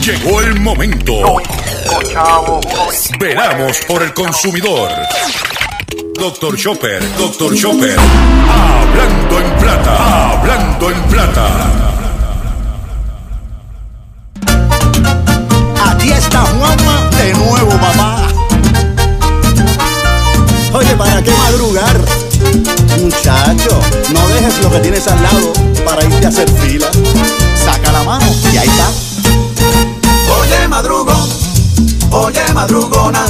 Llegó el momento. Veramos por el consumidor. Doctor Chopper, Doctor Chopper. Hablando en plata, hablando en plata. Aquí está Juanma de nuevo, papá. Oye, ¿para qué madrugar? Muchacho, no dejes lo que tienes al lado para irte a hacer fila. Saca la mano y ahí está. Madrugón, oye madrugona,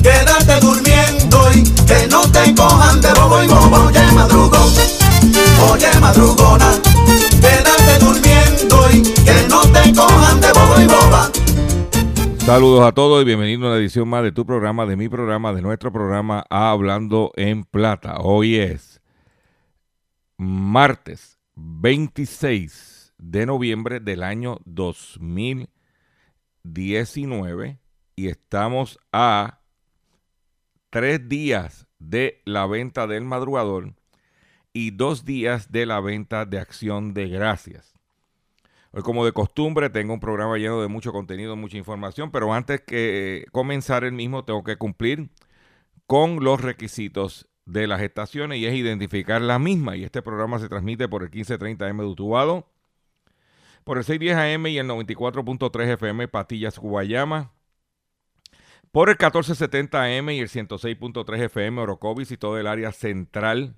quédate durmiendo y que no te cojan de bobo y bobo. Oye madrugón, oye madrugona, quédate durmiendo y que no te cojan de bobo y boba. Saludos a todos y bienvenidos a una edición más de tu programa, de mi programa, de nuestro programa Hablando en Plata. Hoy es martes 26 de noviembre del año 2019 y estamos a tres días de la venta del madrugador y dos días de la venta de acción de gracias. Hoy, como de costumbre, tengo un programa lleno de mucho contenido, mucha información, pero antes que comenzar el mismo, tengo que cumplir con los requisitos de las estaciones y es identificar la misma. Y este programa se transmite por el 1530M de Utubado, por el 610 AM y el 94.3 FM Patillas Guayama, por el 1470 AM y el 106.3 FM Orocovis y todo el área central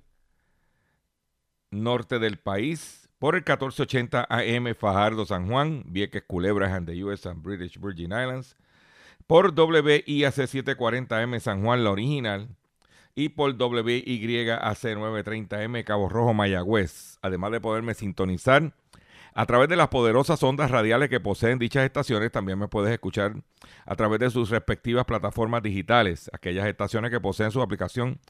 norte del país. Por el 1480 AM Fajardo San Juan, Vieques Culebras and the US and British Virgin Islands, por WIAC 740M San Juan, la original, y por WYAC 930M Cabo Rojo, Mayagüez, además de poderme sintonizar a través de las poderosas ondas radiales que poseen dichas estaciones, también me puedes escuchar a través de sus respectivas plataformas digitales, aquellas estaciones que poseen su aplicación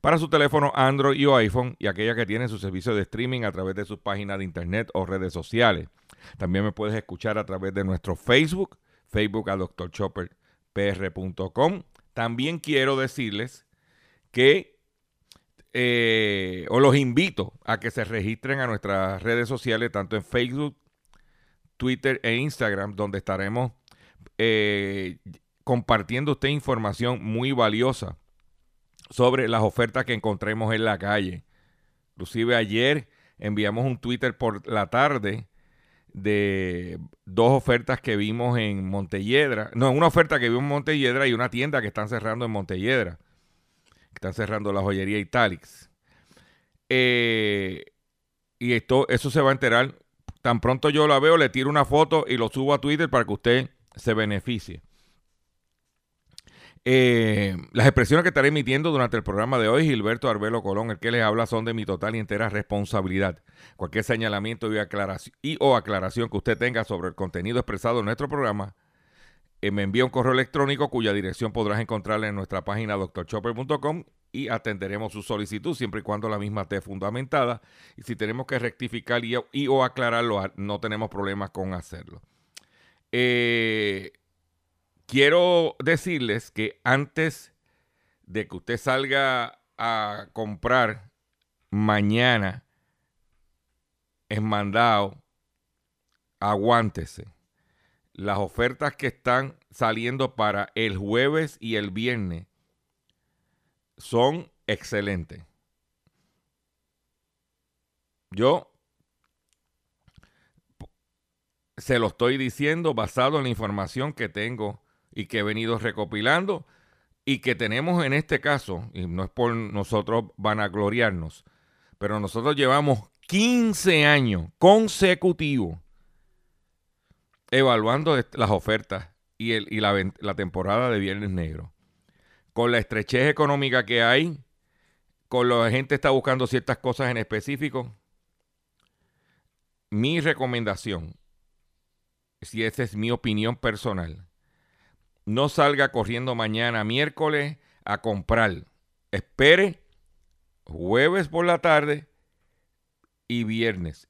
para su teléfono Android o iPhone y aquellas que tienen su servicio de streaming a través de sus páginas de internet o redes sociales. También me puedes escuchar a través de nuestro Facebook, Facebook a drchopperpr.com. También quiero decirles que eh, os los invito a que se registren a nuestras redes sociales, tanto en Facebook, Twitter e Instagram, donde estaremos eh, compartiendo usted información muy valiosa sobre las ofertas que encontremos en la calle. Inclusive ayer enviamos un Twitter por la tarde de dos ofertas que vimos en Montelledra. No, una oferta que vimos en Montelledra y una tienda que están cerrando en Montelledra. Están cerrando la joyería Italix. Eh, y esto, eso se va a enterar. Tan pronto yo la veo, le tiro una foto y lo subo a Twitter para que usted se beneficie. Eh, las expresiones que estaré emitiendo durante el programa de hoy, Gilberto Arbelo Colón, el que les habla, son de mi total y entera responsabilidad. Cualquier señalamiento y, y o aclaración que usted tenga sobre el contenido expresado en nuestro programa, eh, me envía un correo electrónico cuya dirección podrás encontrar en nuestra página doctorchopper.com y atenderemos su solicitud siempre y cuando la misma esté fundamentada. Y si tenemos que rectificar y, y o aclararlo, no tenemos problemas con hacerlo. Eh, quiero decirles que antes de que usted salga a comprar mañana en mandado, aguántese. Las ofertas que están saliendo para el jueves y el viernes son excelentes. Yo se lo estoy diciendo basado en la información que tengo y que he venido recopilando y que tenemos en este caso, y no es por nosotros vanagloriarnos, pero nosotros llevamos 15 años consecutivos evaluando las ofertas y, la, la temporada de Viernes Negro. Con la estrechez económica que hay, con la gente está buscando ciertas cosas en específico, mi recomendación, si esa es mi opinión personal, no salga corriendo mañana miércoles a comprar. Espere jueves por la tarde y viernes,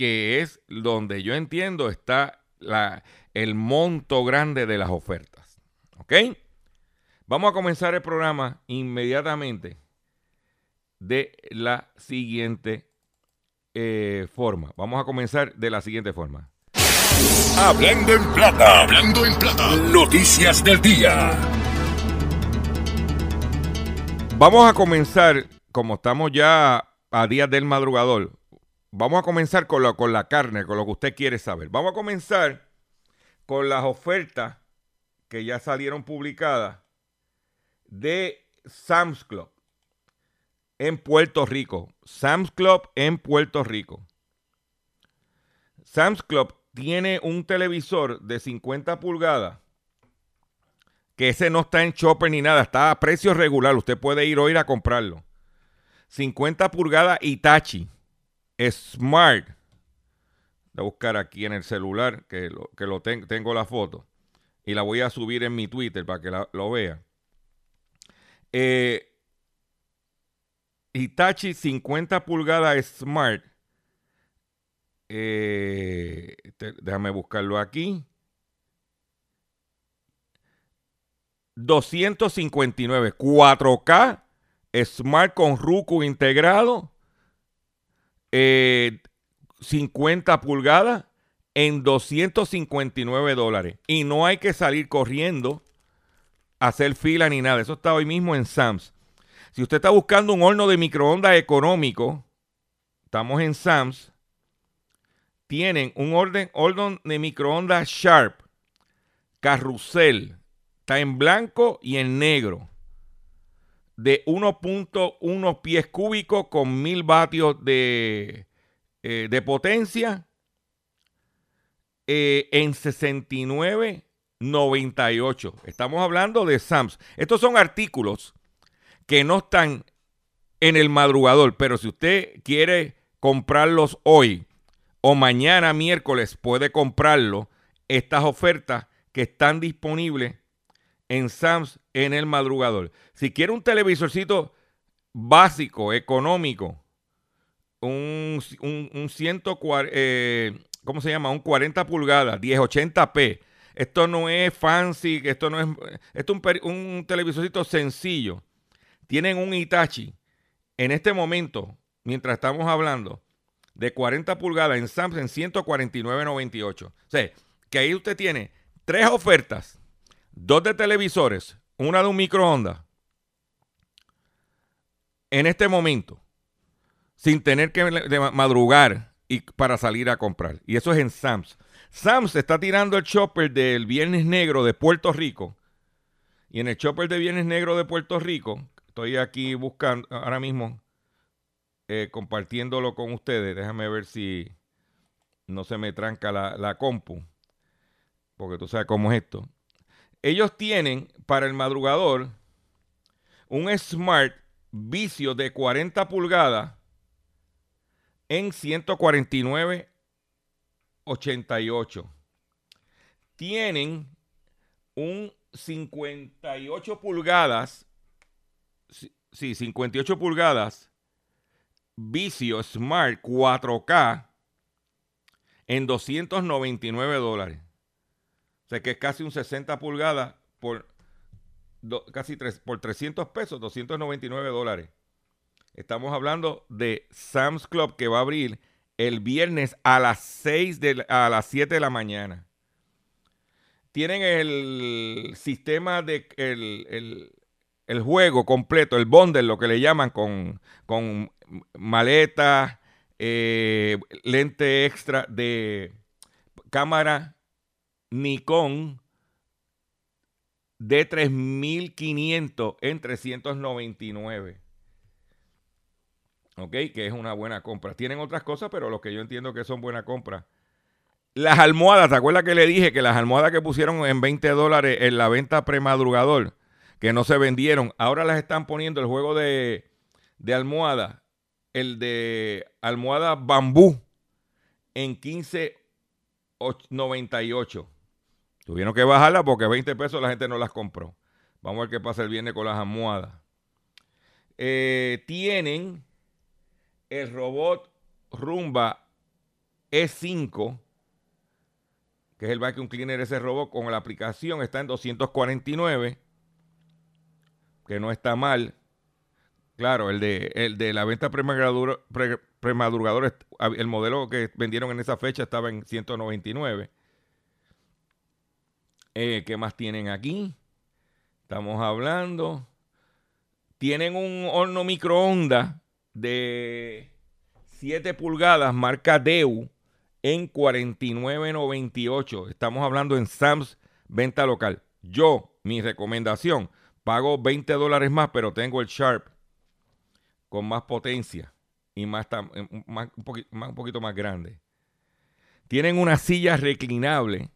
que es donde yo entiendo está la, el monto grande de las ofertas. ¿Ok? Vamos a comenzar el programa inmediatamente de la siguiente eh, forma. Vamos a comenzar de la siguiente forma. Hablando en plata. Hablando en plata. Noticias del día. Vamos a comenzar, como estamos ya a días del madrugador, vamos a comenzar con, con la carne, con lo que usted quiere saber. Vamos a comenzar con las ofertas que ya salieron publicadas de Sam's Club en Puerto Rico. Sam's Club en Puerto Rico. Sam's Club tiene un televisor de 50 pulgadas que ese no está en Chopper ni nada, está a precio regular. Usted puede ir hoy a comprarlo. 50 pulgadas Itachi Smart. Voy a buscar aquí en el celular que lo, que lo tengo la foto y la voy a subir en mi Twitter para que lo vea. Eh, Itachi 50 pulgadas Smart. Eh, déjame buscarlo aquí. 259, 4K, Smart con Roku integrado, 50 eh, pulgadas en 259 dólares. Y no hay que salir corriendo a hacer fila ni nada. Eso está hoy mismo en Sams. Si usted está buscando un horno de microondas económico, estamos en Sams. Tienen un orden, horno de microondas Sharp, carrusel, Está en blanco y en negro. De 1.1 pies cúbicos con 1000 vatios de, eh, de potencia. Eh, en 69.98. Estamos hablando de Sams. Estos son artículos que no están en el madrugador, pero si usted quiere comprarlos hoy o mañana miércoles puede comprarlo, estas ofertas que están disponibles en Sams en el madrugador. Si quiere un televisorcito básico, económico, un, un, 140, eh, ¿cómo se llama? Un 40 pulgadas, 1080p. Esto no es fancy, esto no es, esto es un, un televisorcito sencillo. Tienen un Itachi en este momento, mientras estamos hablando, de 40 pulgadas en Sams en 149.98. O sea, que ahí usted tiene tres ofertas dos de televisores, una de un microondas, en este momento, sin tener que madrugar y para salir a comprar. Y eso es en Sams. Sams está tirando el chopper del Viernes Negro de Puerto Rico. Y en el chopper de Viernes Negro de Puerto Rico, estoy aquí buscando ahora mismo, eh, compartiéndolo con ustedes. Déjame ver si no se me tranca la, la compu. Porque tú sabes cómo es esto ellos tienen para el madrugador un Smart Vicio de 40 pulgadas en 149.88. Tienen un 58 pulgadas, sí, 58 pulgadas, Vicio Smart 4K en 299 dólares sea que es casi un 60 pulgadas por casi por 300 pesos, 299 dólares. Estamos hablando de Sam's Club que va a abrir el viernes a las 6 de, a las 7 de la mañana. Tienen el sistema de el, juego completo, el bundle, lo que le llaman con, con maleta, eh, lente extra de cámara Nikon de 3500 en 399. Ok, que es una buena compra. Tienen otras cosas, pero lo que yo entiendo que son buena compra. Las almohadas, ¿te acuerdas que le dije que las almohadas que pusieron en 20 dólares en la venta premadrugador, que no se vendieron, ahora las están poniendo el juego de, de almohada, el de almohada bambú, en 15.98. Tuvieron que bajarla porque 20 pesos la gente no las compró. Vamos a ver qué pasa el viernes con las almohadas. Eh, tienen el robot Rumba E5, que es el vacuum cleaner, ese robot con la aplicación está en 249, que no está mal. Claro, el de, el de la venta premadrugador, el modelo que vendieron en esa fecha estaba en 199 Eh, ¿Qué más tienen aquí? Estamos hablando. Tienen un horno microondas de 7 pulgadas, marca Deu, en 49.98. Estamos hablando en Sam's venta local. Yo, mi recomendación, pago 20 dólares más, pero tengo el Sharp con más potencia y más, un, un poquito más grande. Tienen una silla reclinable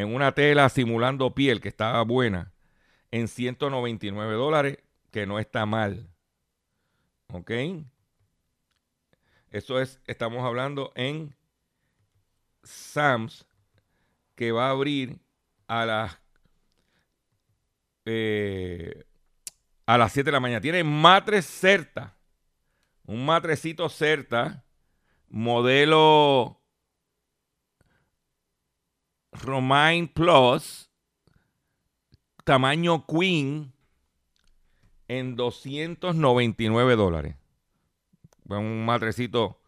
en una tela simulando piel que estaba buena en 199 dólares, que no está mal. ¿Ok? Eso es, estamos hablando en Sams, que va a abrir a las eh, a las 7 de la mañana. Tiene matres Certa. Un matrecito Certa. Modelo Romain Plus. Tamaño Queen. En 299 dólares. Un matrecito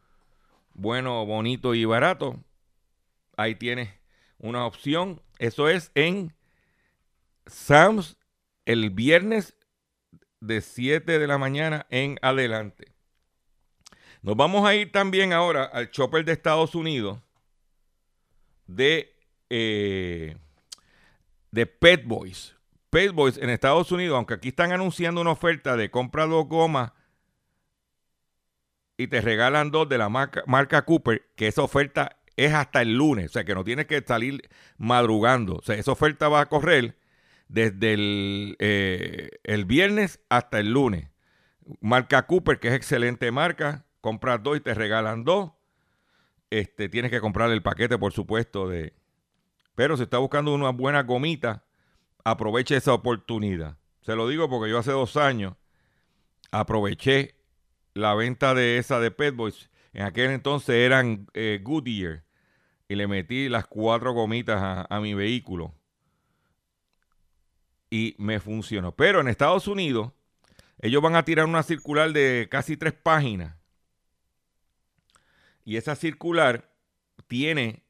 bueno, bonito y barato. Ahí tienes una opción. Eso es en Sam's el viernes de 7 de la mañana en adelante. Nos vamos a ir también ahora al chopper de Estados Unidos de, eh, de Pet Boys. Pet Boys en Estados Unidos, aunque aquí están anunciando una oferta de compra dos gomas y te regalan dos de la marca, marca Cooper, que esa oferta es hasta el lunes, o sea que no tienes que salir madrugando. O sea, esa oferta va a correr desde el, eh, el viernes hasta el lunes. Marca Cooper, que es excelente marca, compras dos y te regalan dos. Este, tienes que comprar el paquete, por supuesto, de... Pero si está buscando una buena gomita, aproveche esa oportunidad. Se lo digo porque yo hace dos años aproveché la venta de esa de Pet Boys. En aquel entonces eran eh, Goodyear. Y le metí las cuatro gomitas a mi vehículo y me funcionó. Pero en Estados Unidos, ellos van a tirar una circular de casi tres páginas. Y esa circular tiene,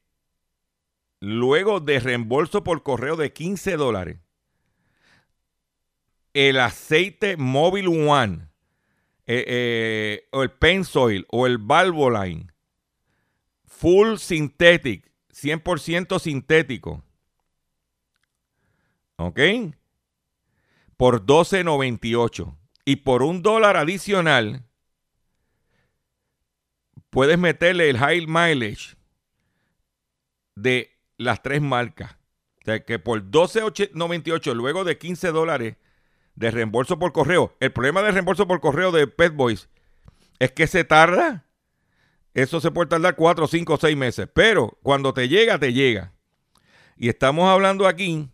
luego de reembolso por correo de 15 dólares, el aceite Móvil One, eh, eh, o el Pensoil, o el Valvoline, full synthetic, 100% sintético. ¿Ok? por 12.98. Y por un dólar adicional, puedes meterle el high mileage de las tres marcas. O sea que por 12.98, luego de 15 dólares de reembolso por correo. El problema del reembolso por correo de Pet Boys es que se tarda. Eso se puede tardar 4, 5, 6 meses. Pero cuando te llega, te llega. Y estamos hablando aquí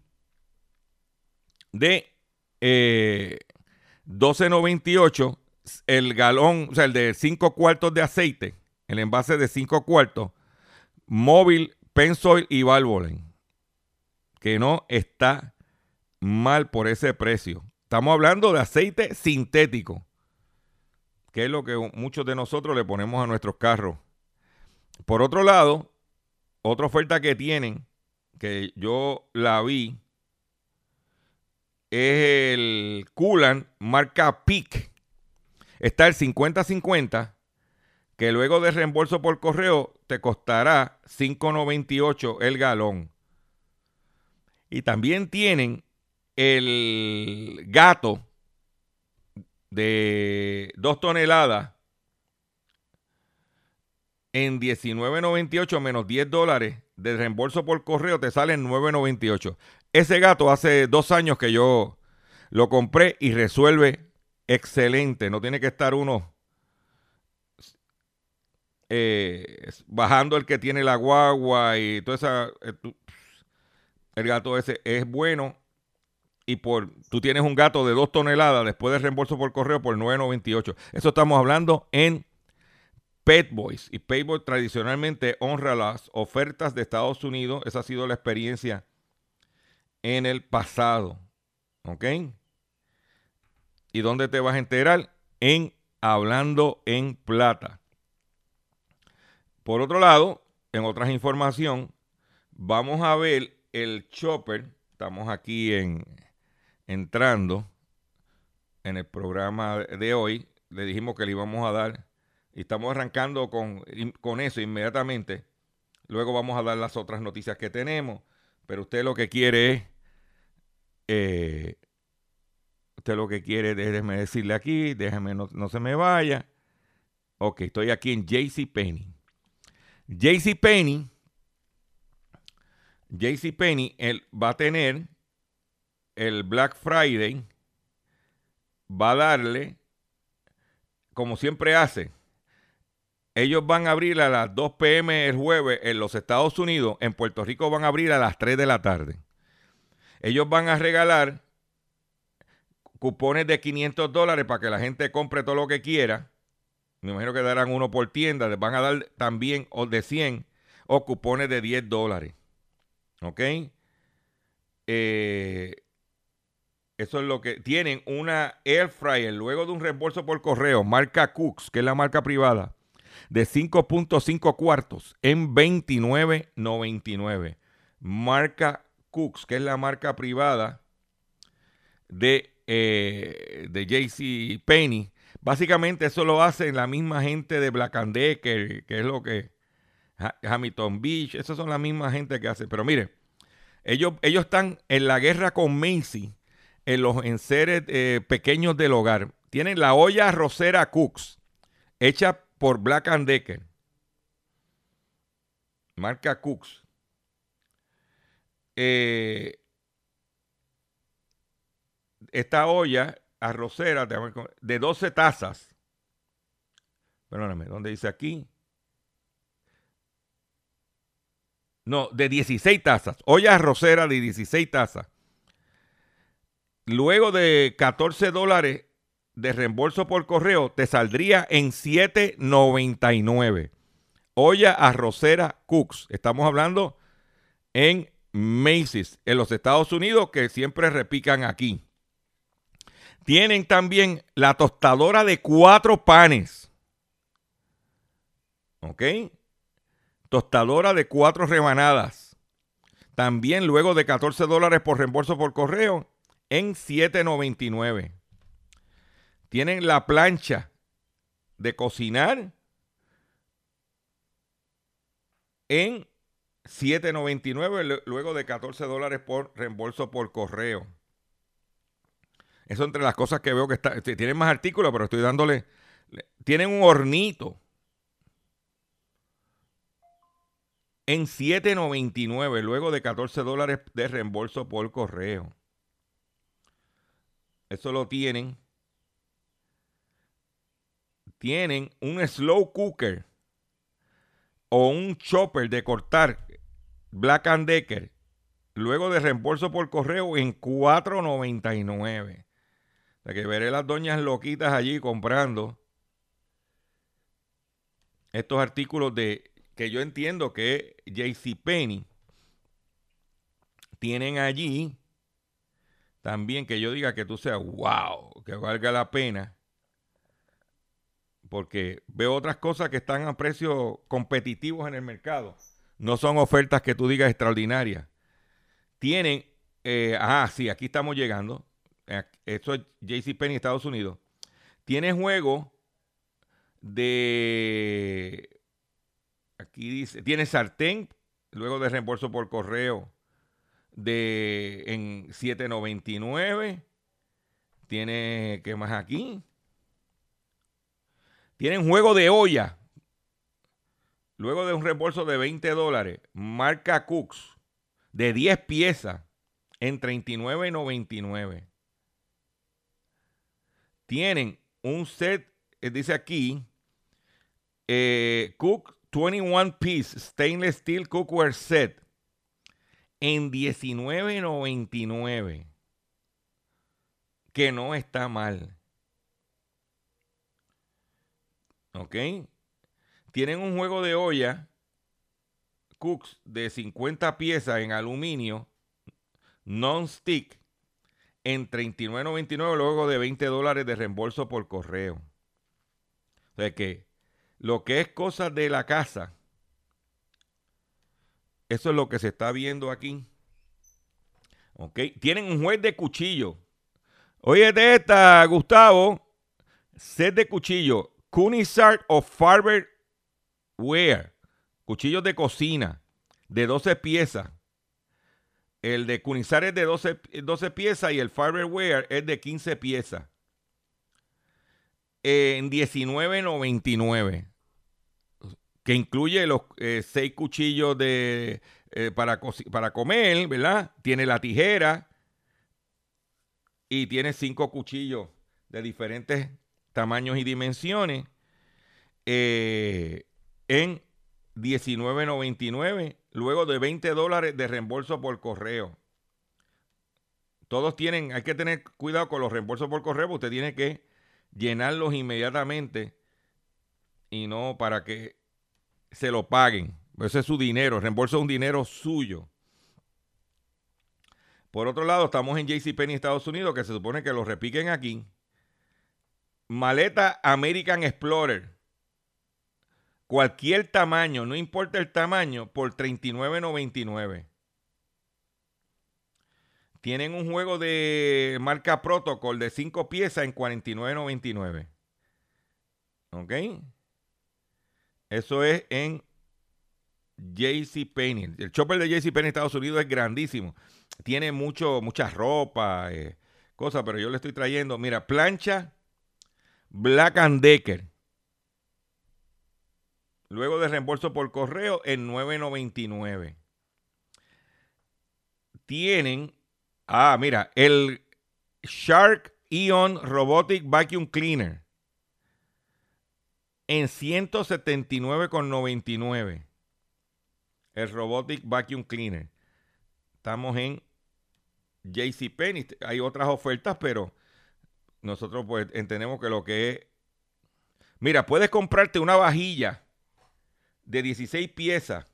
de 12.98 eh, el galón, o sea, el de 5 cuartos de aceite, el envase de 5 cuartos, móvil, Pensoil y Valvoline, que no está mal por ese precio. Estamos hablando de aceite sintético, que es lo que muchos de nosotros le ponemos a nuestros carros. Por otro lado, otra oferta que tienen, que yo la vi, es el Coolant marca Peak. Está el 50-50, que luego de reembolso por correo te costará 5.98 el galón. Y también tienen el gato de 2 toneladas en 19.98 menos 10 dólares de reembolso por correo te sale en 9.98. Ese gato hace dos años que yo lo compré y resuelve excelente. No tiene que estar uno eh, bajando el que tiene la guagua y toda esa. Eh, el gato ese es bueno. Y por tú tienes un gato de dos toneladas después de reembolso por correo por 9.98. Eso estamos hablando en Pet Boys. Y Pet Boys tradicionalmente honra las ofertas de Estados Unidos. Esa ha sido la experiencia en el pasado. ¿Ok? ¿Y dónde te vas a enterar? En Hablando en Plata. Por otro lado, en otras información, vamos a ver el chopper estamos aquí en entrando en el programa de hoy. Le dijimos que le íbamos a dar y estamos arrancando con, con eso inmediatamente. Luego vamos a dar las otras noticias que tenemos. Pero usted lo que quiere es. Eh, usted lo que quiere, déjeme decirle aquí, déjeme, no, no se me vaya. Ok, estoy aquí en JC Penny. JC Penny. JC Penny él va a tener el Black Friday. Va a darle, como siempre hace, ellos van a abrir a las 2 pm el jueves en los Estados Unidos. En Puerto Rico van a abrir a las 3 de la tarde. Ellos van a regalar cupones de 500 dólares para que la gente compre todo lo que quiera. Me imagino que darán uno por tienda. Les van a dar también o de 100 o cupones de 10 dólares. ¿Ok? Eh, eso es lo que tienen una air fryer luego de un reembolso por correo, marca Cooks, que es la marca privada de 5.5 cuartos en 29.99. Marca Cooks, que es la marca privada de, eh, de JC Penny. Básicamente eso lo hacen la misma gente de Black and Decker, que es lo que Hamilton Beach, esas son la misma gente que hace. Pero mire, ellos, ellos están en la guerra con Macy en los enseres eh, pequeños del hogar. Tienen la olla rosera Cooks, hecha por Black and Decker. Marca Cooks. Eh, esta olla arrocera de 12 tazas. Perdóname, ¿dónde dice aquí? No, de 16 tazas. Olla arrocera de 16 tazas. Luego de 14 dólares de reembolso por correo te saldría en 7.99. Olla arrocera Cooks. Estamos hablando en Macy's, en los Estados Unidos, que siempre repican aquí. Tienen también la tostadora de cuatro panes. ¿Ok? Tostadora de cuatro rebanadas. También luego de 14 dólares por reembolso por correo en 7.99 tienen la plancha de cocinar en 7.99 luego de 14 dólares por reembolso por correo. Eso entre las cosas que veo que está, tienen más artículos, pero estoy dándole, tienen un hornito en 7.99 luego de 14 dólares de reembolso por correo. Eso lo tienen tienen un slow cooker o un chopper de cortar Black and Decker luego de reembolso por correo en 4.99. Que veré las doñas loquitas allí comprando estos artículos de que yo entiendo que JC Penny tienen allí también que yo diga que tú seas wow, que valga la pena porque veo otras cosas que están a precios competitivos en el mercado. No son ofertas que tú digas extraordinarias. Tienen, ajá, sí, aquí estamos llegando. Esto es JCPenney, Estados Unidos. Tiene juego de, aquí dice, tiene sartén, luego de reembolso por correo de en 7.99. Tiene, ¿qué más aquí? Tienen juego de olla. Luego de un reembolso de 20 dólares, marca Cooks de 10 piezas en 39.99. Tienen un set, eh, dice aquí, eh, Cook 21 Piece Stainless Steel Cookware Set en 19.99. Que no está mal. ¿Ok? Tienen un juego de olla Cooks de 50 piezas en aluminio non-stick en $39.99 luego de 20 dólares de reembolso por correo. O sea que lo que es cosas de la casa, eso es lo que se está viendo aquí. ¿Ok? Tienen un juez de cuchillo. Oye, de esta, Gustavo. Set de cuchillo. Kunisart o Farber Wear. Cuchillos de cocina. De 12 piezas. El de Kunisart es de 12, 12 piezas y el Farber Wear es de 15 piezas. En 19.99 que incluye los eh, seis cuchillos de, eh, para, para comer, ¿verdad? Tiene la tijera y tiene cinco cuchillos de diferentes tamaños y dimensiones eh, en 19.99, luego de 20 dólares de reembolso por correo. Todos tienen, hay que tener cuidado con los reembolsos por correo, usted tiene que llenarlos inmediatamente y no para que se lo paguen. Ese es su dinero, reembolso es un dinero suyo. Por otro lado, estamos en JCPenney, Estados Unidos, que se supone que lo repiquen aquí. Maleta American Explorer. Cualquier tamaño, no importa el tamaño, por $39.99. Tienen un juego de marca Protocol de 5 piezas en $49.99. ¿Ok? Eso es en JC Penney. El chopper de JC Penney en Estados Unidos es grandísimo. Tiene mucho, mucha ropa, eh, cosas, pero yo le estoy trayendo, mira, plancha Black and Decker. Luego de reembolso por correo en 9.99. Tienen, ah, mira, el Shark Ion Robotic Vacuum Cleaner en 179,99. El Robotic Vacuum Cleaner. Estamos en JCPenney. Hay otras ofertas, pero nosotros pues entendemos que lo que es... Mira, puedes comprarte una vajilla de 16 piezas.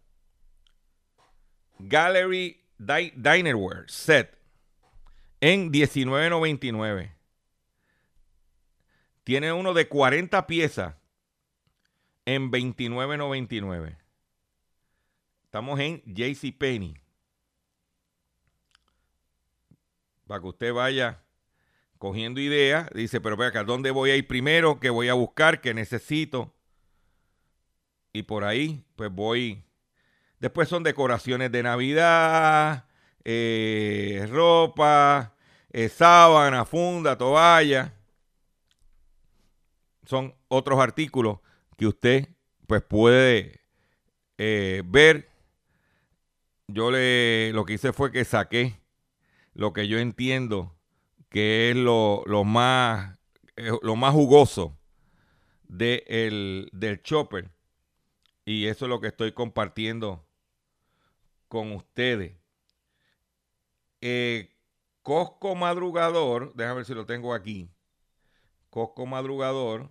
Gallery Dinerware Set en 19.99. Tiene uno de 40 piezas en 29.99. Estamos en JCPenney. Para que usted vaya cogiendo ideas. Dice, pero acá, ¿dónde voy a ir primero? ¿Qué voy a buscar? ¿Qué necesito? Y por ahí, pues voy. Después son decoraciones de Navidad, eh, ropa, eh, sábana, funda, toalla. Son otros artículos que usted pues puede eh, ver. Yo le lo que hice fue que saqué lo que yo entiendo que es lo, más eh, lo más jugoso de del chopper. Y eso es lo que estoy compartiendo con ustedes. Eh, Cosco Madrugador, déjame ver si lo tengo aquí. Cosco Madrugador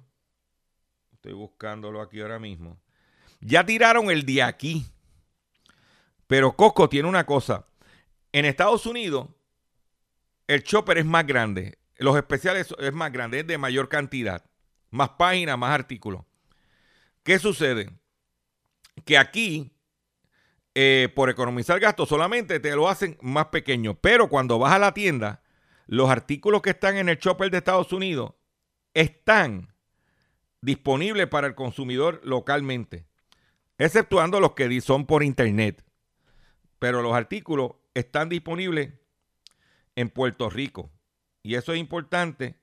Estoy buscándolo aquí ahora mismo. Ya tiraron el de aquí. Pero Costco tiene una cosa. En Estados Unidos, el chopper es más grande. Los especiales es más grande, es de mayor cantidad. Más páginas, más artículos. ¿Qué sucede? Que aquí, eh, por economizar gastos, solamente te lo hacen más pequeño. Pero cuando vas a la tienda, los artículos que están en el chopper de Estados Unidos están disponible para el consumidor localmente, exceptuando los que son por internet. Pero los artículos están disponibles en Puerto Rico. Y eso es importante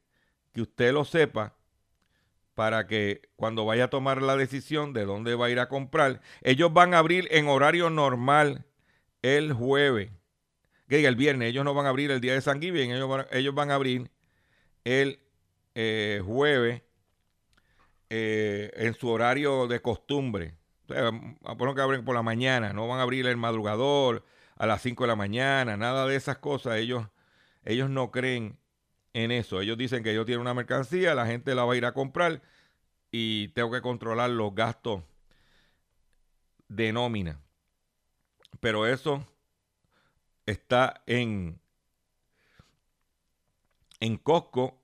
que usted lo sepa para que cuando vaya a tomar la decisión de dónde va a ir a comprar, ellos van a abrir en horario normal el jueves. Que diga el viernes, ellos no van a abrir el día de San Giving, ellos van, ellos van a abrir el eh, jueves eh, en su horario de costumbre. a poner que abren por la mañana, no van a abrir el madrugador a las 5 de la mañana, nada de esas cosas. Ellos, ellos no creen en eso. Ellos dicen que ellos tienen una mercancía, la gente la va a ir a comprar y tengo que controlar los gastos de nómina. Pero eso está en, en Costco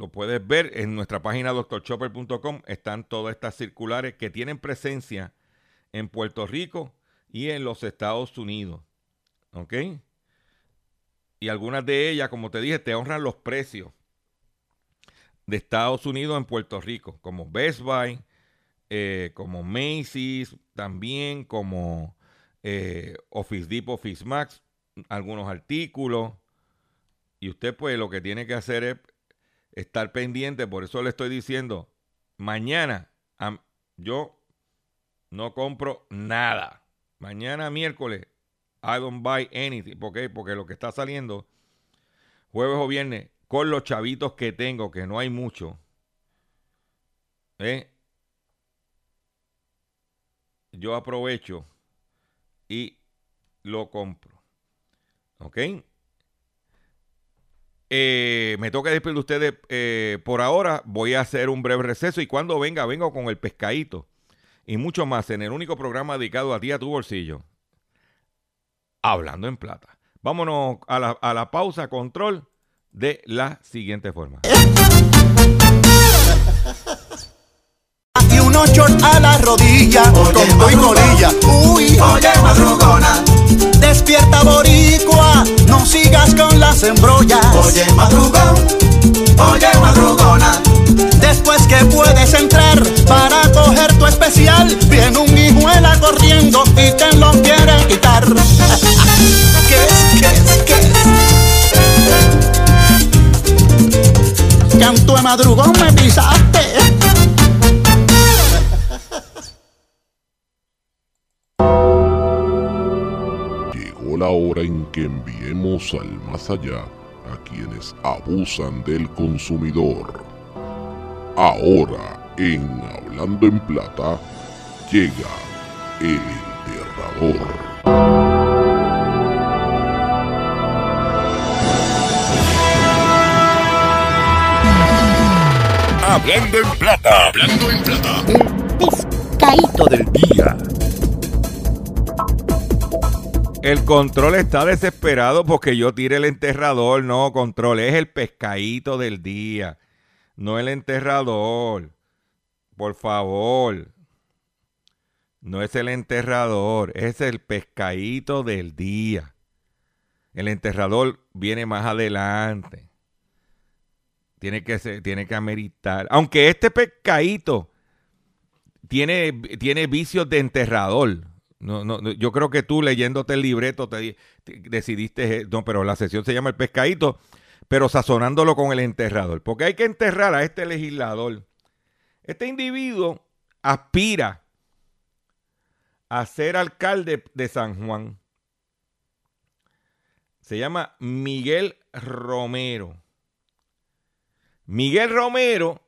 lo puedes ver en nuestra página doctorchopper.com. Están todas estas circulares que tienen presencia en Puerto Rico y en los Estados Unidos. ¿Ok? Y algunas de ellas, como te dije, te honran los precios de Estados Unidos en Puerto Rico, como Best Buy, eh, como Macy's, también como eh, Office Depot, Office Max, algunos artículos. Y usted pues lo que tiene que hacer es estar pendiente, por eso le estoy diciendo, mañana yo no compro nada. Mañana miércoles, I don't buy anything. ¿Por qué? Porque lo que está saliendo jueves o viernes con los chavitos que tengo, que no hay mucho, ¿eh? yo aprovecho y lo compro. ¿Ok? Eh, me toca despedir de ustedes eh, por ahora. Voy a hacer un breve receso y cuando venga, vengo con el pescadito y mucho más en el único programa dedicado a ti, a tu bolsillo. Hablando en plata. Vámonos a la, a la pausa control de la siguiente forma. Y unos shorts a la rodilla, Oye, con y madrugón. colilla. Uy, Oye, madrugona, despierta boricua, no sigas con las embrollas. oye, madrugón, oye, madrugona, Después que puedes entrar para coger tu especial, viene un hijuela corriendo y te lo quiere quitar. ¿Qué es? ¿Qué es? ¿Qué es? Canto de madrugón me pisaste. Llegó la hora en que enviemos al más allá quienes abusan del consumidor. Ahora, en Hablando en Plata, llega el enterrador. Hablando en plata. Hablando en plata. pescadito del Día. El control está desesperado porque yo tire el enterrador. No, control, es el pescadito del día. No el enterrador. Por favor. No es el enterrador, es el pescadito del día. El enterrador viene más adelante. Tiene que, ser, tiene que ameritar. Aunque este pescadito tiene, tiene vicios de enterrador. No, no, yo creo que tú leyéndote el libreto te- decidiste, eh, no, pero la sesión se llama el pescadito, pero sazonándolo con el enterrador. Porque hay que enterrar a este legislador. Este individuo aspira a ser alcalde de San Juan. Se llama Miguel Romero. Miguel Romero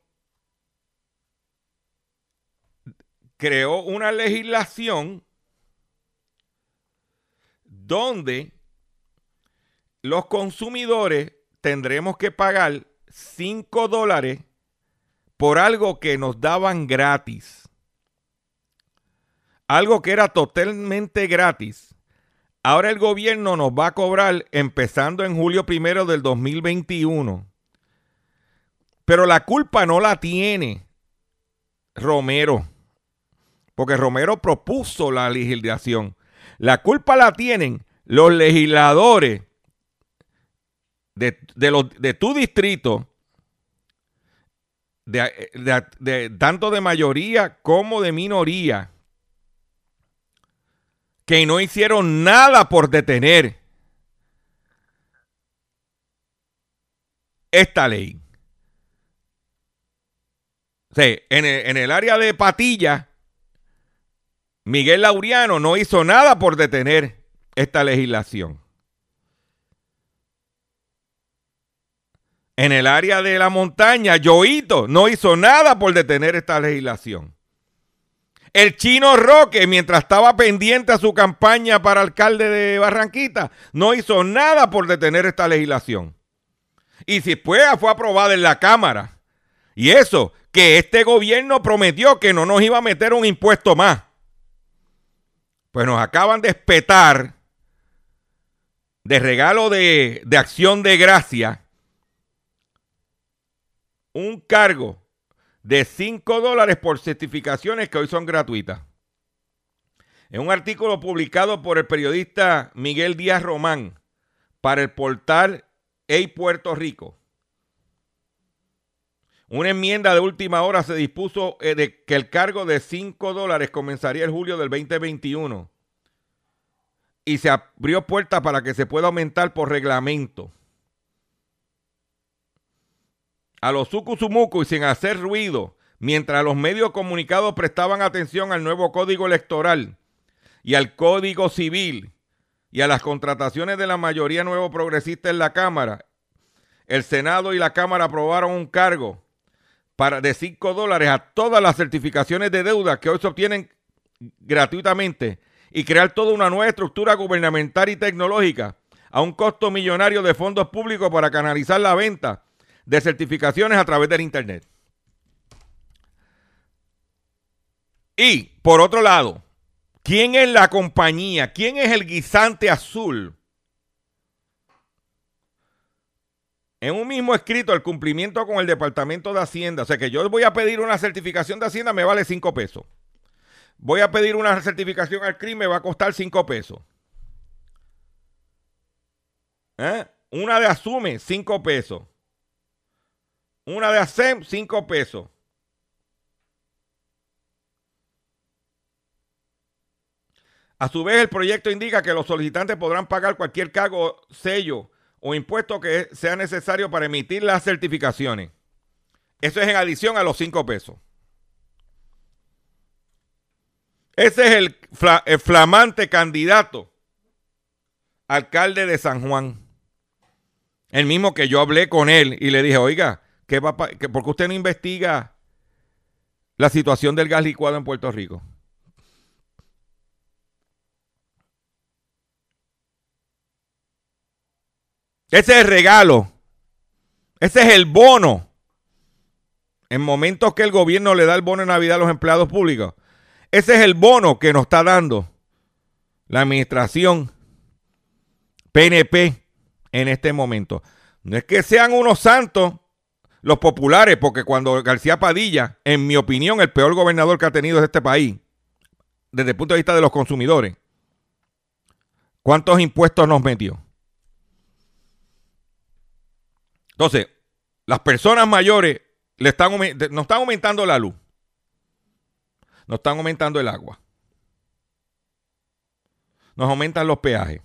creó una legislación donde los consumidores tendremos que pagar 5 dólares por algo que nos daban gratis. Algo que era totalmente gratis. Ahora el gobierno nos va a cobrar empezando en julio primero del 2021. Pero la culpa no la tiene Romero. Porque Romero propuso la legislación. La culpa la tienen los legisladores de, de tu distrito, tanto de mayoría como de minoría, que no hicieron nada por detener esta ley. En el, en el área de Patilla, Miguel Laureano no hizo nada por detener esta legislación. En el área de la montaña, Yoito no hizo nada por detener esta legislación. El chino Roque, mientras estaba pendiente a su campaña para alcalde de Barranquita, no hizo nada por detener esta legislación. Y si fue, fue aprobada en la Cámara. Y eso, que este gobierno prometió que no nos iba a meter un impuesto más. Pues nos acaban de espetar de regalo de, de acción de gracia un cargo de 5 dólares por certificaciones que hoy son gratuitas. En un artículo publicado por el periodista Miguel Díaz Román, para el portal Hey Puerto Rico. Una enmienda de última hora se dispuso eh, de que el cargo de 5 dólares comenzaría el julio del 2021 y se abrió puerta para que se pueda aumentar por reglamento. A los sucusumucu y sin hacer ruido, mientras los medios comunicados prestaban atención al nuevo código electoral y al código civil y a las contrataciones de la mayoría nuevo progresista en la Cámara, el Senado y la Cámara aprobaron un cargo de 5 dólares a todas las certificaciones de deuda que hoy se obtienen gratuitamente y crear toda una nueva estructura gubernamental y tecnológica a un costo millonario de fondos públicos para canalizar la venta de certificaciones a través del Internet. Y, por otro lado, ¿quién es la compañía? ¿Quién es el guisante azul? En un mismo escrito, el cumplimiento con el Departamento de Hacienda, o sea que yo voy a pedir una certificación de Hacienda, me vale 5 pesos. Voy a pedir una certificación al crimen, me va a costar 5 pesos. ¿Eh? Una de Asume, 5 pesos. Una de ASEM, 5 pesos. A su vez, el proyecto indica que los solicitantes podrán pagar cualquier cargo, sello o impuesto que sea necesario para emitir las certificaciones. Eso es en adición a los 5 pesos. Ese es el, flamante candidato alcalde de San Juan. El mismo que yo hablé con él y le dije, oiga, ¿qué va ¿por qué usted no investiga la situación del gas licuado en Puerto Rico? Ese es el regalo. Ese es el bono. En momentos que el gobierno le da el bono de Navidad a los empleados públicos. Ese es el bono que nos está dando la administración PNP en este momento. No es que sean unos santos los populares, porque cuando García Padilla, en mi opinión, el peor gobernador que ha tenido este país, desde el punto de vista de los consumidores, ¿cuántos impuestos nos metió? Entonces, las personas mayores le están, nos están aumentando la luz. Nos están aumentando el agua. Nos aumentan los peajes.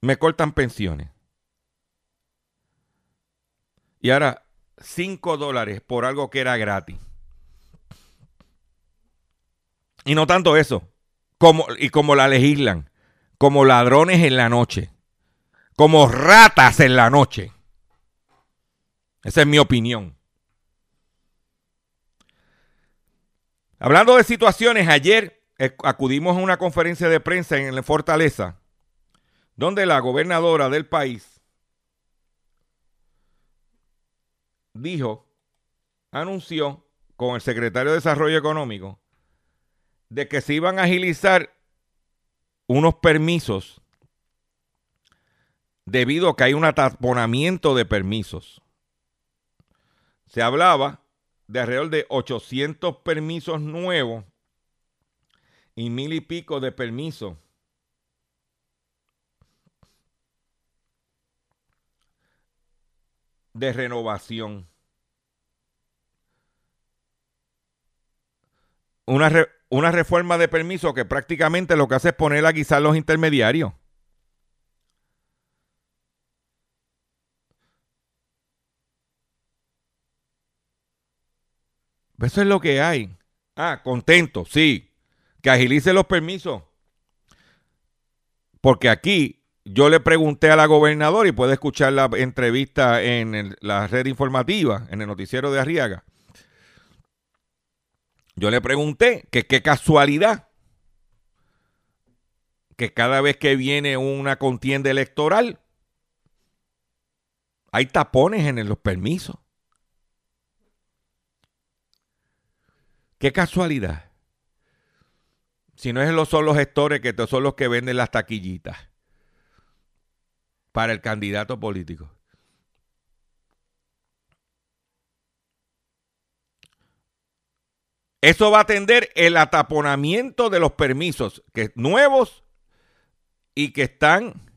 Me cortan pensiones. Y ahora 5 dólares por algo que era gratis. Y no tanto eso. Como, y como la legislan. Como ladrones en la noche como ratas en la noche. Esa es mi opinión. Hablando de situaciones, ayer eh, acudimos a una conferencia de prensa en la Fortaleza, donde la gobernadora del país dijo, anunció con el secretario de Desarrollo Económico, de que se iban a agilizar unos permisos debido a que hay un ataponamiento de permisos. Se hablaba de alrededor de 800 permisos nuevos y mil y pico de permisos. de renovación. Una, una reforma de permisos que prácticamente lo que hace es poner a guisar los intermediarios. Eso es lo que hay. Ah, contento, sí. Que agilice los permisos. Porque aquí yo le pregunté a la gobernadora y puede escuchar la entrevista en la red informativa, en el noticiero de Arriaga. Yo le pregunté que qué casualidad que cada vez que viene una contienda electoral hay tapones en los permisos. Qué casualidad. Si no es son los gestores que son los que venden las taquillitas para el candidato político. Eso va a atender el ataponamiento de los permisos que nuevos y que están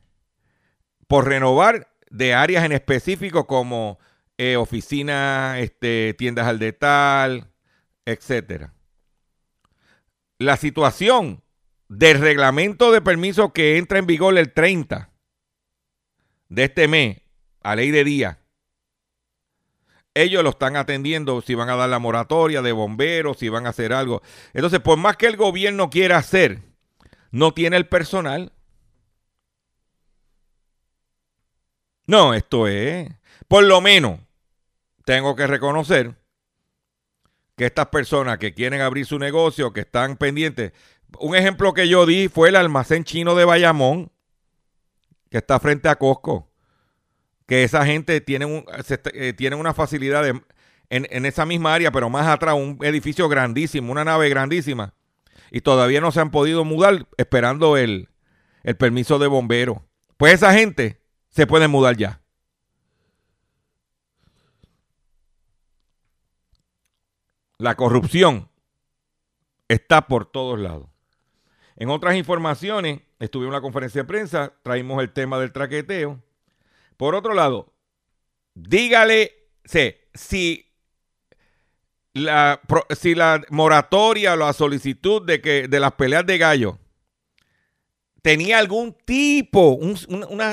por renovar de áreas en específico como eh, oficinas, este, tiendas al detal, etcétera. La situación del reglamento de permiso que entra en vigor el 30 de este mes, a ley de día, ellos lo están atendiendo si van a dar la moratoria de bomberos, si van a hacer algo. Entonces, por más que el gobierno quiera hacer, no tiene el personal. No, esto es, por lo menos, tengo que reconocer que estas personas que quieren abrir su negocio, que están pendientes, un ejemplo que yo di fue el almacén chino de Bayamón, que está frente a Costco, que esa gente tiene, un, eh, una facilidad en, en esa misma área, pero más atrás, un edificio grandísimo, una nave grandísima, y todavía no se han podido mudar esperando el, el permiso de bombero. Pues esa gente se puede mudar ya. La corrupción está por todos lados. En otras informaciones, estuve en una conferencia de prensa, traímos el tema del traqueteo. Por otro lado, dígale si la, si la moratoria o la solicitud de, que, de las peleas de gallo tenía algún tipo, un,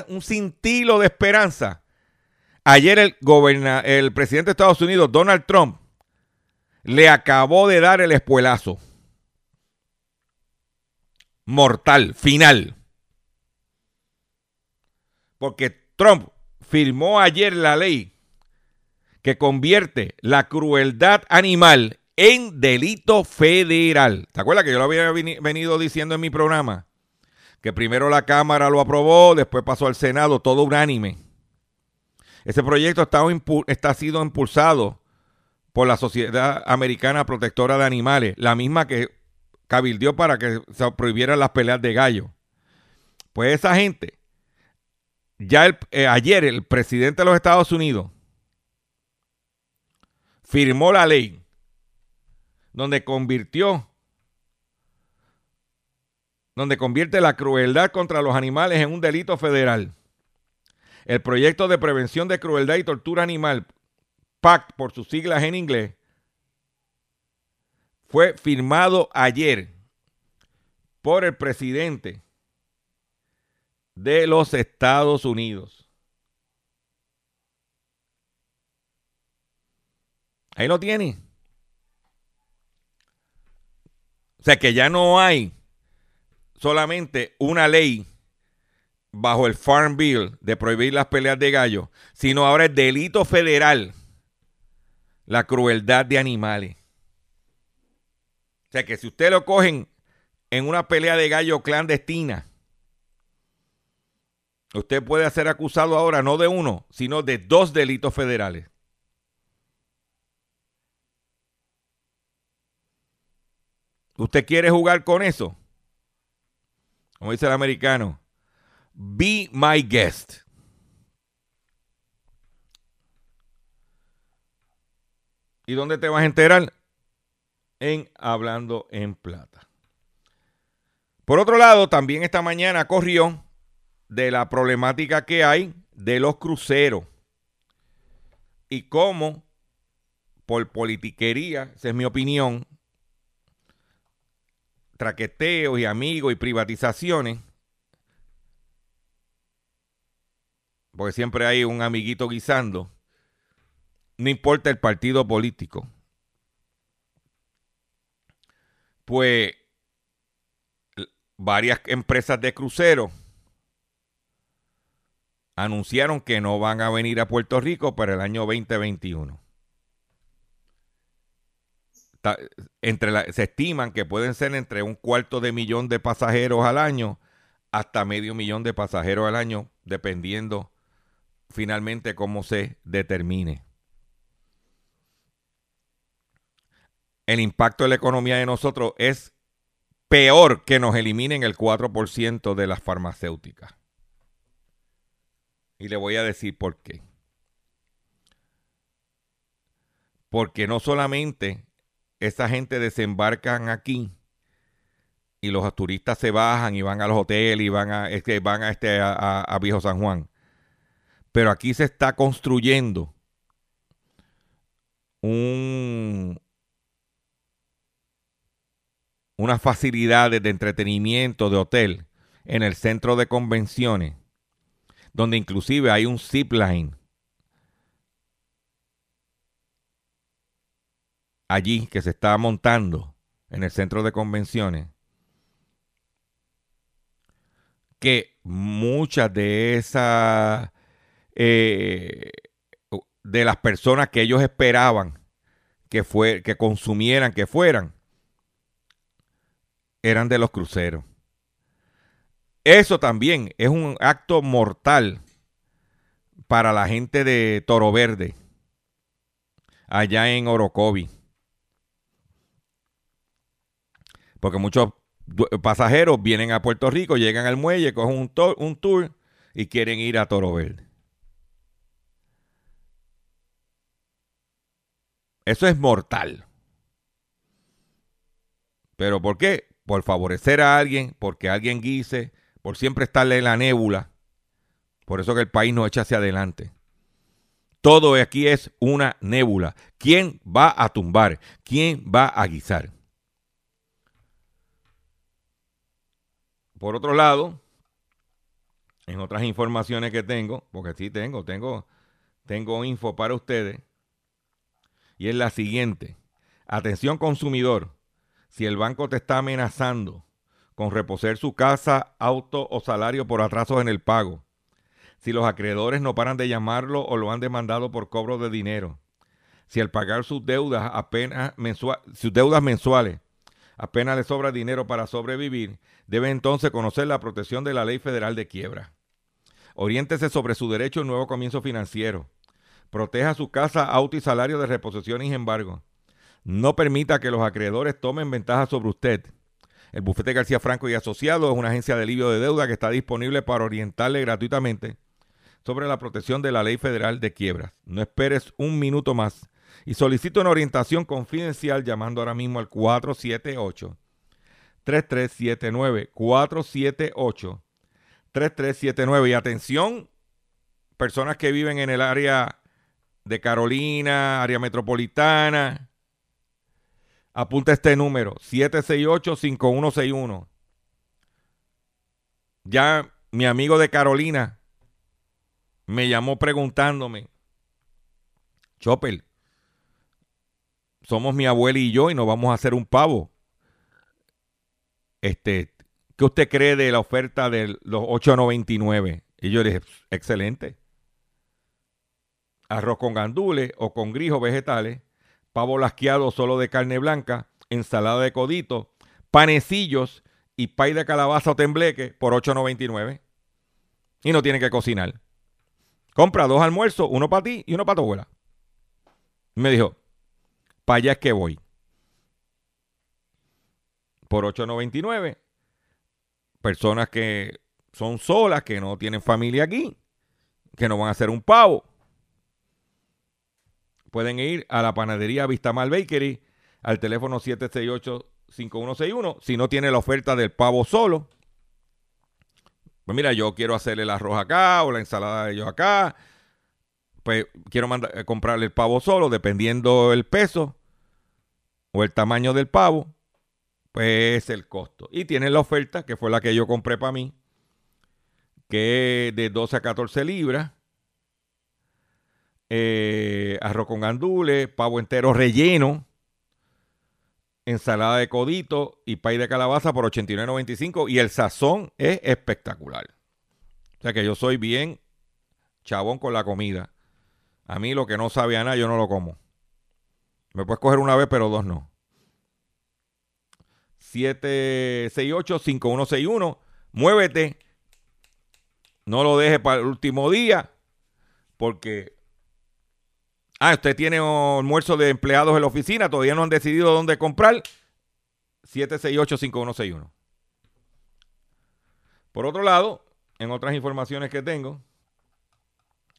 un cintilo de esperanza. Ayer el, el presidente de Estados Unidos, Donald Trump, le acabó de dar el espuelazo. Mortal, final. Porque Trump firmó ayer la ley que convierte la crueldad animal en delito federal. ¿Te acuerdas que yo lo había venido diciendo en mi programa? Que primero la Cámara lo aprobó, después pasó al Senado, todo unánime. Ese proyecto está, está sido impulsado por la Sociedad Americana Protectora de Animales, la misma que cabildió para que se prohibieran las peleas de gallo. Pues esa gente, ya eh, ayer el presidente de los Estados Unidos firmó la ley donde convirtió, donde convierte la crueldad contra los animales en un delito federal. El proyecto de prevención de crueldad y tortura animal PACT por sus siglas en inglés, fue firmado ayer por el presidente de los Estados Unidos. Ahí lo tiene. O sea que ya no hay solamente una ley bajo el Farm Bill de prohibir las peleas de gallo, sino ahora es delito federal la crueldad de animales. O sea que si usted lo cogen en una pelea de gallo clandestina, usted puede ser acusado ahora no de uno, sino de dos delitos federales. ¿Usted quiere jugar con eso? Como dice el americano, be my guest. ¿Y dónde te vas a enterar? En Hablando en Plata. Por otro lado, también esta mañana corrió de la problemática que hay de los cruceros y cómo, por politiquería, esa es mi opinión, traqueteos y amigos y privatizaciones, porque siempre hay un amiguito guisando, no importa el partido político. Pues varias empresas de cruceros anunciaron que no van a venir a Puerto Rico para el año 2021. Entre se estiman que pueden ser entre un cuarto de millón de pasajeros al año hasta medio millón de pasajeros al año, dependiendo finalmente cómo se determine. El impacto de la economía de nosotros es peor que nos eliminen el 4% de las farmacéuticas. Y le voy a decir por qué. Porque no solamente esa gente desembarcan aquí y los turistas se bajan y van a los hoteles y van a, este, van a, este, a, a Viejo San Juan. Pero aquí se está construyendo un, unas facilidades de entretenimiento de hotel en el centro de convenciones, donde inclusive hay un zip line allí que se está montando en el centro de convenciones, que muchas de esas eh, de las personas que ellos esperaban que, fue, que consumieran, que fueran, eran de los cruceros. Eso también es un acto mortal para la gente de Toro Verde, allá en Orocovi. Porque muchos pasajeros vienen a Puerto Rico, llegan al muelle, cogen un, un tour y quieren ir a Toro Verde. Eso es mortal. ¿Pero por qué? Por favorecer a alguien, porque alguien guise, por siempre estarle en la nébula. Por eso que el país no echa hacia adelante. Todo aquí es una nébula. ¿Quién va a tumbar? ¿Quién va a guisar? Por otro lado, en otras informaciones que tengo, porque sí tengo, tengo, tengo info para ustedes y es la siguiente. Atención consumidor, si el banco te está amenazando con reposer su casa, auto o salario por atrasos en el pago, si los acreedores no paran de llamarlo o lo han demandado por cobro de dinero, si al pagar sus deudas apenas sus deudas mensuales apenas le sobra dinero para sobrevivir, debe entonces conocer la protección de la Ley Federal de Quiebra. Oriéntese sobre su derecho a nuevo comienzo financiero. Proteja su casa, auto y salario de reposición y embargo. No permita que los acreedores tomen ventaja sobre usted. El bufete García Franco y Asociados es una agencia de alivio de deuda que está disponible para orientarle gratuitamente sobre la protección de la ley federal de quiebras. No esperes un minuto más y solicito una orientación confidencial llamando ahora mismo al 478 3379 478 3379 y atención personas que viven en el área de Carolina, área metropolitana. Apunta este número, 768-5161. Ya mi amigo de Carolina me llamó preguntándome, Chopper, somos mi abuela y yo y nos vamos a hacer un pavo. Este, ¿qué usted cree de la oferta de los 8.99? Y yo le dije, excelente arroz con gandules o con grijos vegetales, pavo lasqueado solo de carne blanca, ensalada de codito, panecillos y pay de calabaza o tembleque por 8.99. Y no tiene que cocinar. Compra dos almuerzos, uno para ti y uno para tu abuela. Me dijo, para allá es que voy. Por 8.99. Personas que son solas, que no tienen familia aquí, que no van a hacer un pavo pueden ir a la panadería Vistamal Bakery al teléfono 768-5161. Si no tiene la oferta del pavo solo, pues mira, yo quiero hacer el arroz acá o la ensalada de yo acá. Pues quiero mandar, eh, comprarle el pavo solo, dependiendo el peso o el tamaño del pavo, pues es el costo. Y tienen la oferta, que fue la que yo compré para mí, que es de 12 a 14 libras eh, arroz con gandules, pavo entero relleno, ensalada de codito y pay de calabaza por 89.95 y el sazón es espectacular. O sea que yo soy bien chabón con la comida. A mí lo que no sabe a nada yo no lo como. Me puedes coger una vez pero dos no. 768-5161. Muévete. No lo deje para el último día porque Ah, usted tiene almuerzo de empleados en la oficina, todavía no han decidido dónde comprar. 768-5161. Por otro lado, en otras informaciones que tengo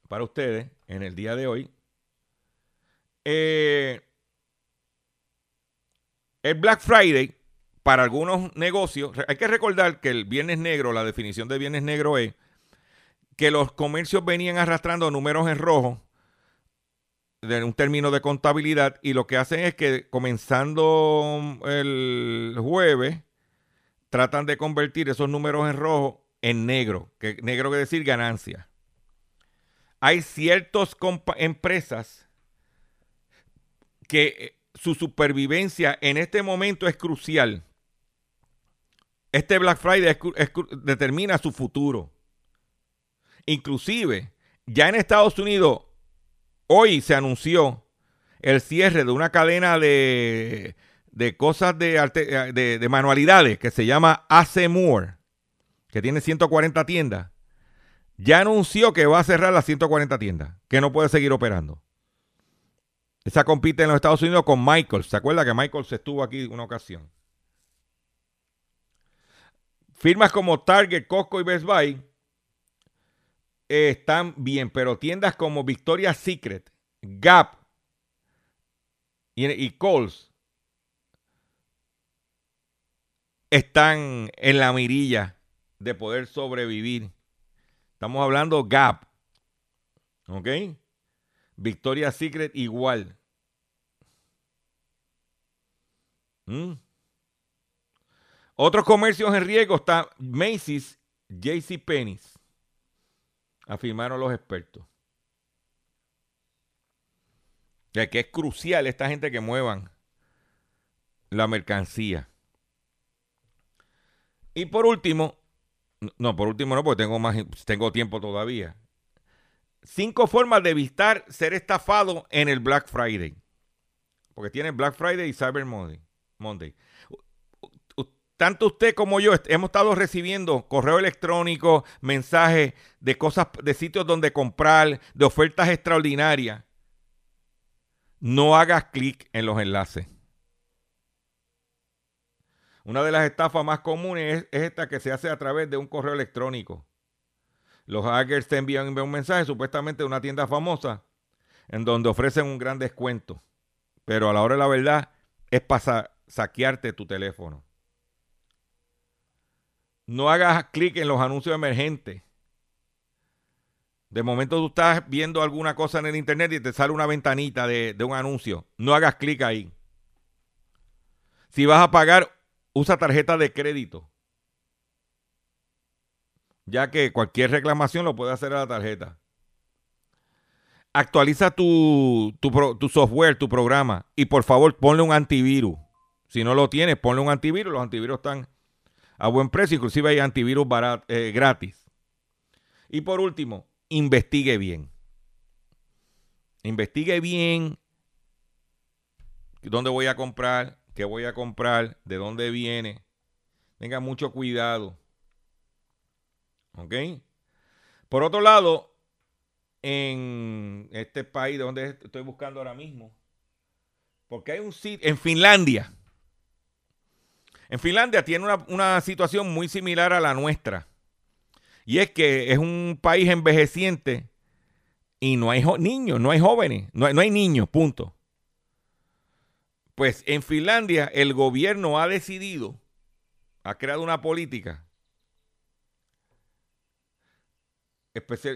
para ustedes en el día de hoy, eh, el Black Friday para algunos negocios, hay que recordar que el viernes negro, la definición de viernes negro es que los comercios venían arrastrando números en rojo de un término de contabilidad y lo que hacen es que comenzando el jueves tratan de convertir esos números en rojo en negro, que negro quiere decir ganancia. Hay ciertas empresas que eh, su supervivencia en este momento es crucial. Este Black Friday determina su futuro. Inclusive, ya en Estados Unidos, hoy se anunció el cierre de una cadena de, cosas de, de, manualidades que se llama AC Moore, que tiene 140 tiendas. Ya anunció que va a cerrar las 140 tiendas, que no puede seguir operando. Esa compite en los Estados Unidos con Michael. ¿Se acuerda que Michael estuvo aquí una ocasión? Firmas como Target, Costco y Best Buy están bien, pero tiendas como Victoria's Secret, Gap y, y Kohl's están en la mirilla de poder sobrevivir. Estamos hablando Gap. ¿Ok? Victoria's Secret igual. ¿Mm? Otros comercios en riesgo están Macy's, JC Penney's, afirmaron los expertos. Ya que es crucial esta gente que muevan la mercancía. Y por último, no, por último no, porque tengo más, tengo tiempo todavía cinco formas de evitar ser estafado en el Black Friday. Porque tiene Black Friday y Cyber Monday. Monday. Tanto usted como yo hemos estado recibiendo correo electrónico, mensajes de cosas, de sitios donde comprar, de ofertas extraordinarias. No hagas clic en los enlaces. Una de las estafas más comunes es esta que se hace a través de un correo electrónico los hackers te envían un mensaje supuestamente de una tienda famosa en donde ofrecen un gran descuento. Pero a la hora de la verdad es para saquearte tu teléfono. No hagas clic en los anuncios emergentes. De momento tú estás viendo alguna cosa en el internet y te sale una ventanita de, de un anuncio. No hagas clic ahí. Si vas a pagar, usa tarjeta de crédito ya que cualquier reclamación lo puede hacer a la tarjeta. Actualiza tu, software, tu programa y por favor ponle un antivirus. Si no lo tienes, ponle un antivirus. Los antivirus están a buen precio, inclusive hay antivirus eh, gratis. Y por último, investigue bien. Investigue bien dónde voy a comprar, qué voy a comprar, de dónde viene. Tenga mucho cuidado. ¿Ok? Por otro lado, en este país de donde estoy buscando ahora mismo, porque hay un sitio, en Finlandia, en Finlandia tiene una, situación muy similar a la nuestra. Y es que es un país envejeciente y no hay niños, no hay jóvenes, no hay, no hay niños, punto. Pues en Finlandia el gobierno ha decidido, ha creado una política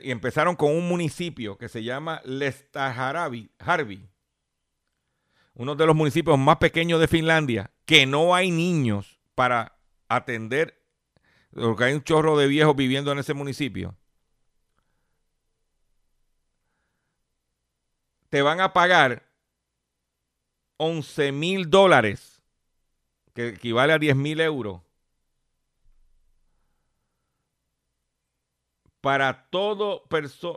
y empezaron con un municipio que se llama Lestaharavi, Harvi, uno de los municipios más pequeños de Finlandia, que no hay niños para atender, porque hay un chorro de viejos viviendo en ese municipio. Te van a pagar 11 mil dólares, que equivale a 10 mil euros, para todo,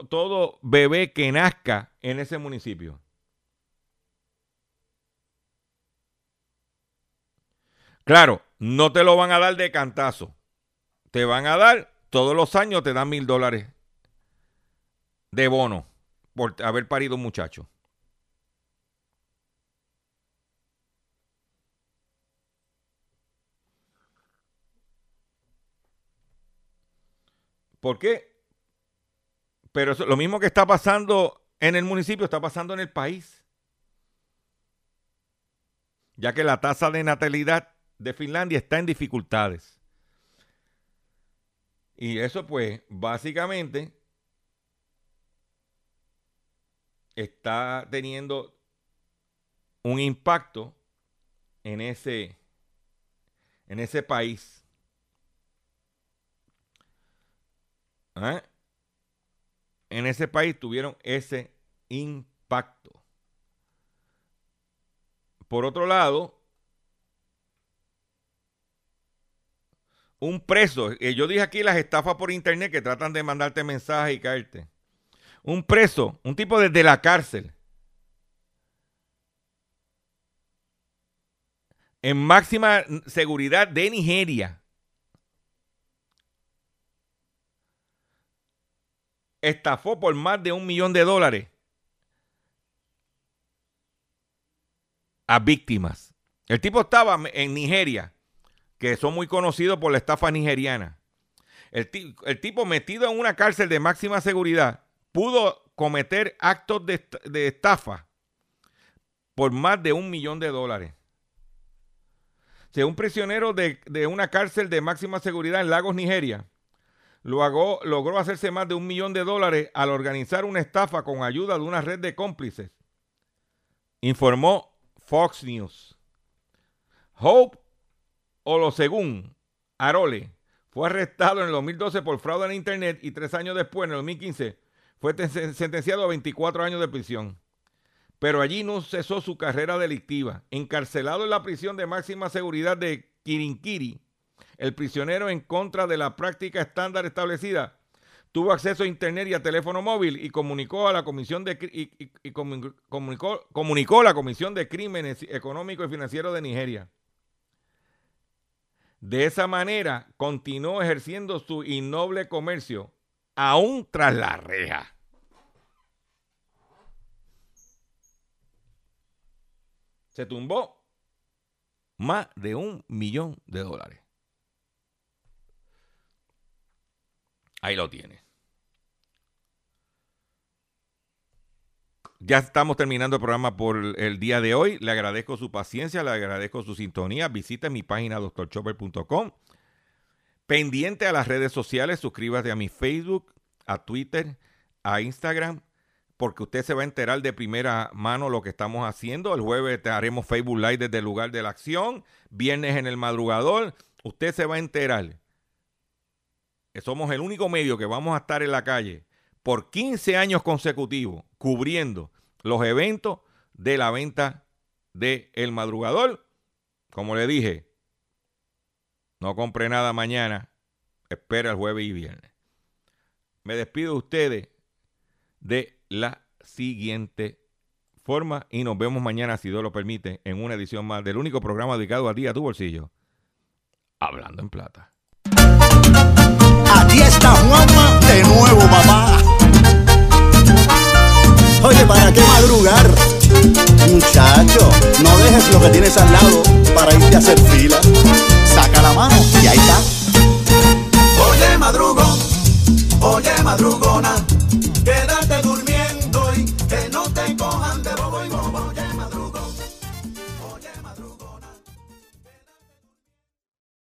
todo bebé que nazca en ese municipio. Claro, no te lo van a dar de cantazo. Te van a dar, todos los años te dan mil dólares de bono por haber parido un muchacho. ¿Por qué? Pero lo mismo que está pasando en el municipio está pasando en el país. Ya que la tasa de natalidad de Finlandia está en dificultades. Y eso pues básicamente está teniendo un impacto en ese, en ese país. ¿Ah? En ese país tuvieron ese impacto. Por otro lado, un preso, eh, yo dije aquí las estafas por internet que tratan de mandarte mensajes y caerte. Un preso, un tipo desde la cárcel, en máxima seguridad de Nigeria, estafó por más de un millón de dólares a víctimas. El tipo estaba en Nigeria, que son muy conocidos por la estafa nigeriana. El, tipo metido en una cárcel de máxima seguridad pudo cometer actos de, estafa por más de un millón de dólares. O un prisionero de, de, una cárcel de máxima seguridad en Lagos, Nigeria, logró hacerse más de un millón de dólares al organizar una estafa con ayuda de una red de cómplices. Informó Fox News. Hope Olosegun Arole fue arrestado en el 2012 por fraude en Internet y tres años después, en el 2015, fue sentenciado a 24 años de prisión. Pero allí no cesó su carrera delictiva. Encarcelado en la prisión de máxima seguridad de Kirinkiri, el prisionero en contra de la práctica estándar establecida tuvo acceso a internet y a teléfono móvil y comunicó a la comisión de comunicó, comunicó la comisión de crímenes económicos y financieros de Nigeria. De esa manera continuó ejerciendo su innoble comercio aún tras la reja. Se tumbó más de un millón de dólares. Ahí lo tiene. Ya estamos terminando el programa por el día de hoy. Le agradezco su paciencia, le agradezco su sintonía. Visite mi página doctorchopper.com. Pendiente a las redes sociales, suscríbase a mi Facebook, a Twitter, a Instagram, porque usted se va a enterar de primera mano lo que estamos haciendo. El jueves te haremos Facebook Live desde el lugar de la acción. Viernes en el madrugador. Usted se va a enterar somos el único medio que vamos a estar en la calle por 15 años consecutivos cubriendo los eventos de la venta de El Madrugador. Como le dije, no compre nada mañana, espera el jueves y viernes. Me despido de ustedes de la siguiente forma y nos vemos mañana, si Dios lo permite, en una edición más del único programa dedicado a ti, a tu bolsillo, Hablando en Plata. Aquí está Juanma de nuevo, papá. Oye, ¿para qué madrugar? Muchacho, no dejes lo que tienes al lado para irte a hacer fila. Saca la mano y ahí está. Oye, madrugo, oye, madrugona